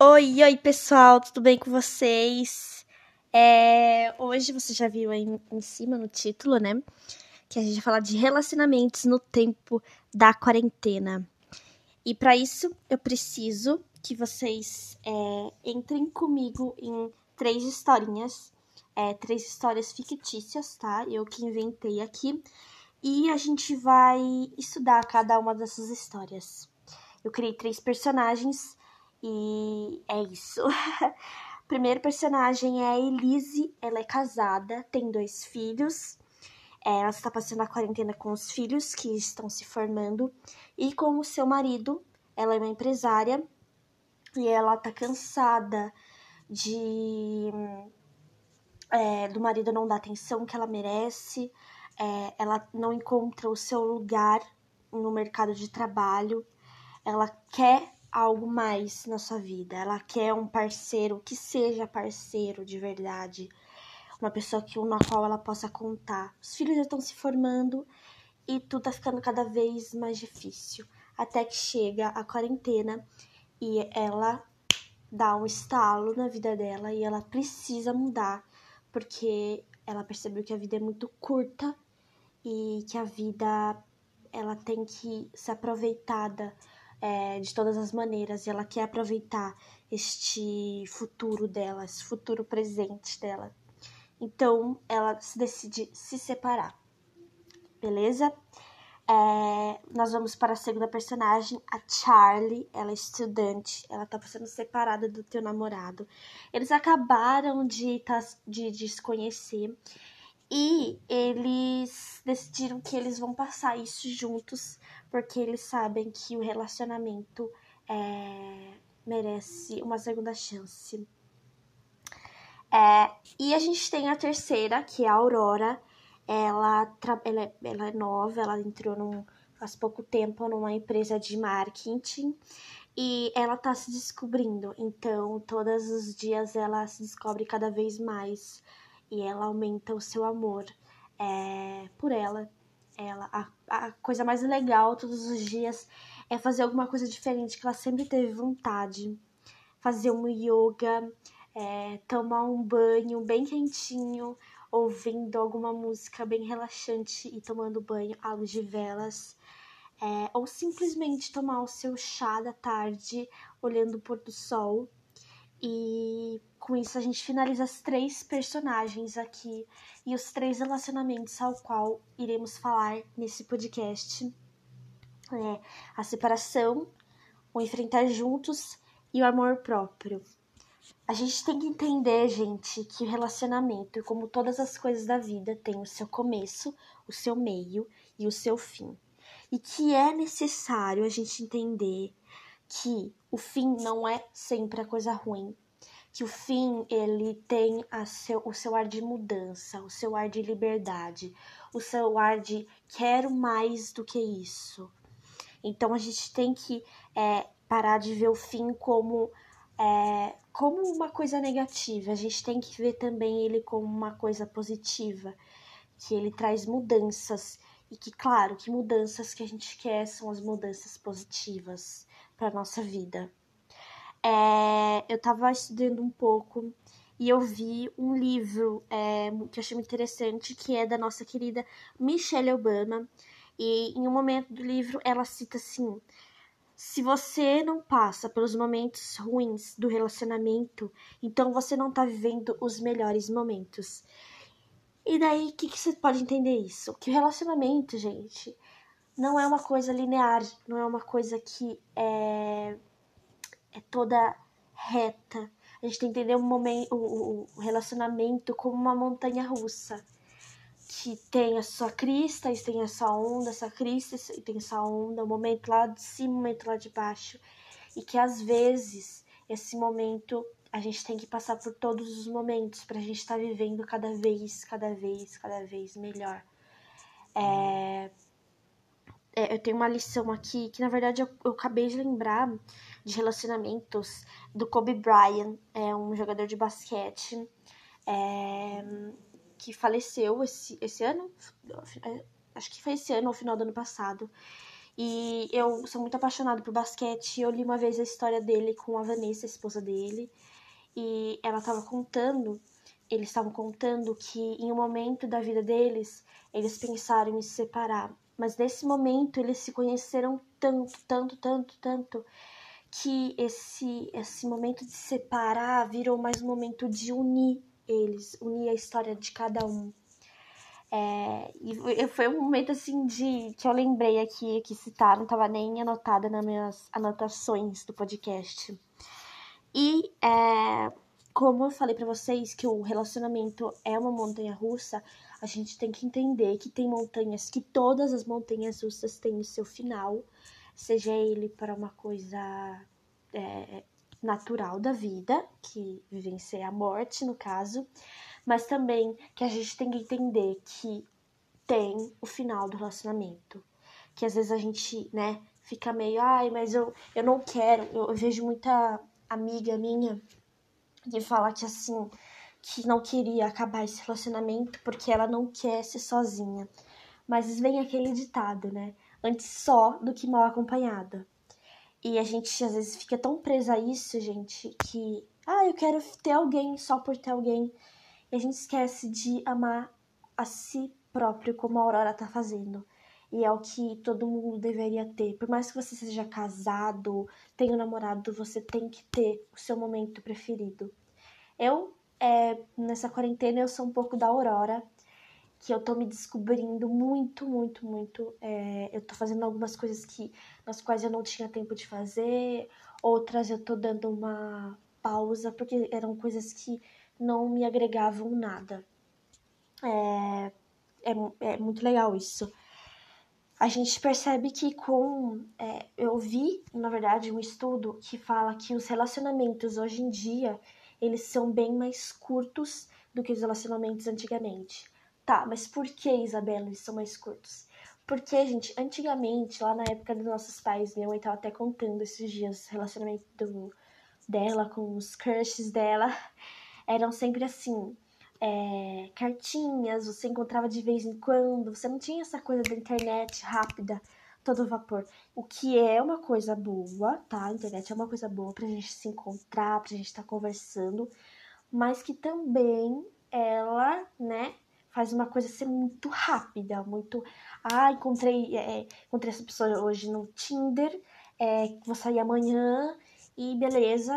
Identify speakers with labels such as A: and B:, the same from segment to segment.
A: Oi, oi pessoal, tudo bem com vocês? É, hoje você já viu aí em cima no título, né? Que a gente vai falar de relacionamentos no tempo da quarentena. E para isso eu preciso que vocês é, entrem comigo em três historinhas, é, três histórias fictícias, tá? Eu que inventei aqui. E a gente vai estudar cada uma dessas histórias. Eu criei três personagens e é isso. Primeiro personagem é a Elise, ela é casada, tem dois filhos. É, ela está passando a quarentena com os filhos que estão se formando e com o seu marido. Ela é uma empresária e ela tá cansada de é, do marido não dar atenção que ela merece. É, ela não encontra o seu lugar no mercado de trabalho. Ela quer algo mais na sua vida. Ela quer um parceiro que seja parceiro de verdade, uma pessoa que na qual ela possa contar. Os filhos já estão se formando e tudo tá ficando cada vez mais difícil, até que chega a quarentena e ela dá um estalo na vida dela e ela precisa mudar, porque ela percebeu que a vida é muito curta e que a vida ela tem que ser aproveitada é, de todas as maneiras e ela quer aproveitar este futuro dela, esse futuro presente dela. Então ela se decide se separar, beleza? É, nós vamos para a segunda personagem, a Charlie. Ela é estudante, ela tá sendo separada do teu namorado. Eles acabaram de, tá, de, de se conhecer e eles decidiram que eles vão passar isso juntos porque eles sabem que o relacionamento é, merece uma segunda chance. É, e a gente tem a terceira, que é a Aurora. Ela, ela, é, ela é nova, ela entrou num, faz pouco tempo numa empresa de marketing e ela tá se descobrindo. Então, todos os dias ela se descobre cada vez mais e ela aumenta o seu amor é, por ela ela. A, a coisa mais legal todos os dias é fazer alguma coisa diferente que ela sempre teve vontade. Fazer um yoga, é, tomar um banho bem quentinho, ouvindo alguma música bem relaxante e tomando banho à luz de velas. É, ou simplesmente tomar o seu chá da tarde olhando o pôr do sol e com isso a gente finaliza as três personagens aqui e os três relacionamentos ao qual iremos falar nesse podcast. É a separação, o enfrentar juntos e o amor próprio. A gente tem que entender, gente, que o relacionamento, como todas as coisas da vida, tem o seu começo, o seu meio e o seu fim. E que é necessário a gente entender que o fim não é sempre a coisa ruim, que o fim ele tem seu, o seu ar de mudança, o seu ar de liberdade, o seu ar de quero mais do que isso. Então a gente tem que é, parar de ver o fim como é, como uma coisa negativa. A gente tem que ver também ele como uma coisa positiva, que ele traz mudanças e que claro que mudanças que a gente quer são as mudanças positivas para nossa vida. É, eu estava estudando um pouco e eu vi um livro é, que eu achei muito interessante, que é da nossa querida Michelle Obama. E em um momento do livro ela cita assim: se você não passa pelos momentos ruins do relacionamento, então você não tá vivendo os melhores momentos. E daí, o que, que você pode entender isso? Que o relacionamento, gente, não é uma coisa linear, não é uma coisa que é, é toda reta. A gente tem que entender o, momento, o, o relacionamento como uma montanha russa. Que tem a sua crista, tem essa onda, essa crista e tem essa onda, o um momento lá de cima, o um momento lá de baixo. E que às vezes esse momento a gente tem que passar por todos os momentos para a gente estar tá vivendo cada vez, cada vez, cada vez melhor. É, é, eu tenho uma lição aqui que na verdade eu, eu acabei de lembrar de relacionamentos do Kobe Bryant, é um jogador de basquete é, que faleceu esse, esse ano, acho que foi esse ano ou final do ano passado. E eu sou muito apaixonada por basquete. Eu li uma vez a história dele com a Vanessa, a esposa dele. E ela estava contando, eles estavam contando que em um momento da vida deles, eles pensaram em se separar. Mas nesse momento eles se conheceram tanto, tanto, tanto, tanto, que esse, esse momento de separar virou mais um momento de unir eles, unir a história de cada um. É, e foi um momento assim de que eu lembrei aqui que citar, não estava nem anotada nas minhas anotações do podcast. E é, como eu falei para vocês que o relacionamento é uma montanha russa, a gente tem que entender que tem montanhas, que todas as montanhas russas têm o seu final, seja ele para uma coisa é, natural da vida, que vivencia a morte no caso, mas também que a gente tem que entender que tem o final do relacionamento. Que às vezes a gente, né, fica meio, ai, mas eu, eu não quero. Eu, eu vejo muita amiga minha que fala que assim, que não queria acabar esse relacionamento porque ela não quer ser sozinha. Mas vem aquele ditado, né? Antes só do que mal acompanhada. E a gente às vezes fica tão presa a isso, gente, que ah, eu quero ter alguém só por ter alguém. E a gente esquece de amar a si próprio, como a Aurora tá fazendo. E é o que todo mundo deveria ter. Por mais que você seja casado, tenha um namorado, você tem que ter o seu momento preferido. Eu, é, nessa quarentena, eu sou um pouco da Aurora, que eu tô me descobrindo muito, muito, muito. É, eu tô fazendo algumas coisas que nas quais eu não tinha tempo de fazer, outras eu tô dando uma pausa, porque eram coisas que não me agregavam nada. É, é, é muito legal isso. A gente percebe que com. É, eu vi, na verdade, um estudo que fala que os relacionamentos hoje em dia eles são bem mais curtos do que os relacionamentos antigamente. Tá, mas por que, Isabela, eles são mais curtos? Porque, gente, antigamente, lá na época dos nossos pais, minha mãe tava até contando esses dias o relacionamento do, dela com os crushes dela eram sempre assim, é, cartinhas, você encontrava de vez em quando, você não tinha essa coisa da internet rápida, todo vapor. O que é uma coisa boa, tá? A internet é uma coisa boa pra gente se encontrar, pra gente estar tá conversando, mas que também ela, né, faz uma coisa ser muito rápida, muito. Ah, encontrei, é, encontrei essa pessoa hoje no Tinder, é, vou sair amanhã e beleza,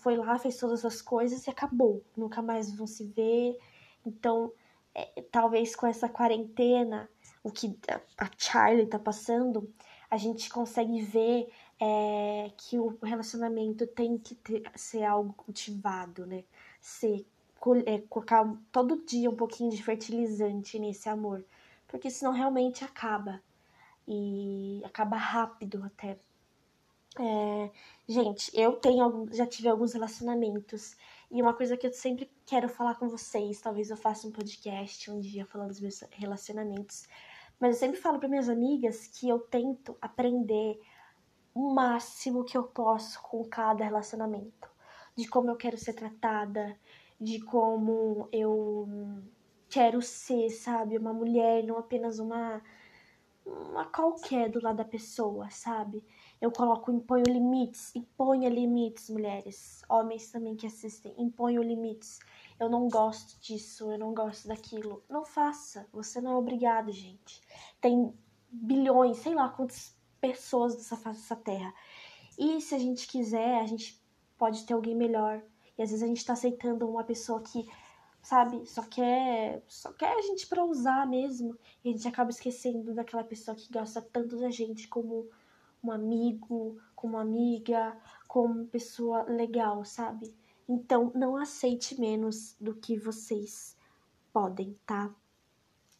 A: foi lá, fez todas as coisas e acabou. Nunca mais vão se ver. Então, é, talvez com essa quarentena, o que a Charlie tá passando, a gente consegue ver é, que o relacionamento tem que ter, ser algo cultivado, né? Ser, é, colocar todo dia um pouquinho de fertilizante nesse amor. Porque senão realmente acaba. E acaba rápido até. É, gente, eu tenho já tive alguns relacionamentos e uma coisa que eu sempre quero falar com vocês, talvez eu faça um podcast um dia falando dos meus relacionamentos, mas eu sempre falo para minhas amigas que eu tento aprender o máximo que eu posso com cada relacionamento, de como eu quero ser tratada, de como eu quero ser, sabe, uma mulher, não apenas uma uma qualquer do lado da pessoa, sabe? Eu coloco imponho limites, imponha limites, mulheres, homens também que assistem, imponham limites. Eu não gosto disso, eu não gosto daquilo. Não faça, você não é obrigado, gente. Tem bilhões, sei lá quantas pessoas dessa face dessa terra. E se a gente quiser, a gente pode ter alguém melhor. E às vezes a gente tá aceitando uma pessoa que, sabe, só quer, só quer a gente pra usar mesmo. E a gente acaba esquecendo daquela pessoa que gosta tanto da gente como um amigo, como amiga, como pessoa legal, sabe? Então, não aceite menos do que vocês podem, tá?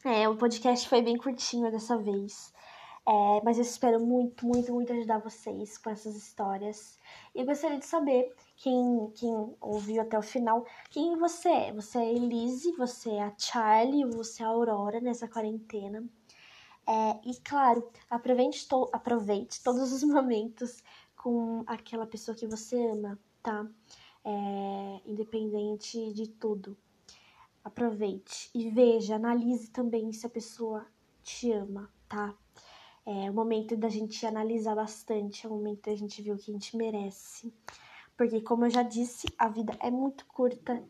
A: É, o podcast foi bem curtinho dessa vez. É, mas eu espero muito, muito, muito ajudar vocês com essas histórias. E eu gostaria de saber, quem, quem ouviu até o final, quem você é. Você é a Elise, você é a Charlie, você é a Aurora nessa quarentena. É, e claro, aproveite, to aproveite todos os momentos com aquela pessoa que você ama, tá? É, independente de tudo. Aproveite e veja, analise também se a pessoa te ama, tá? É o momento da gente analisar bastante, é o momento da gente ver o que a gente merece. Porque, como eu já disse, a vida é muito curta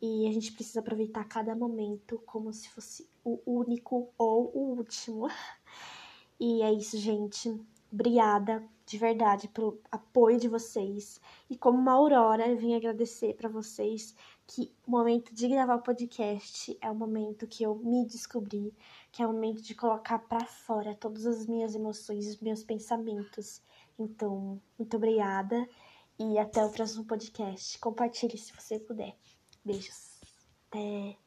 A: e a gente precisa aproveitar cada momento como se fosse o único ou o último. E é isso, gente. Obrigada de verdade pelo apoio de vocês. E como uma aurora, eu vim agradecer para vocês que o momento de gravar o podcast é o momento que eu me descobri, que é o momento de colocar para fora todas as minhas emoções, os meus pensamentos. Então, muito obrigada e até o próximo podcast. Compartilhe se você puder. Beijos. Até.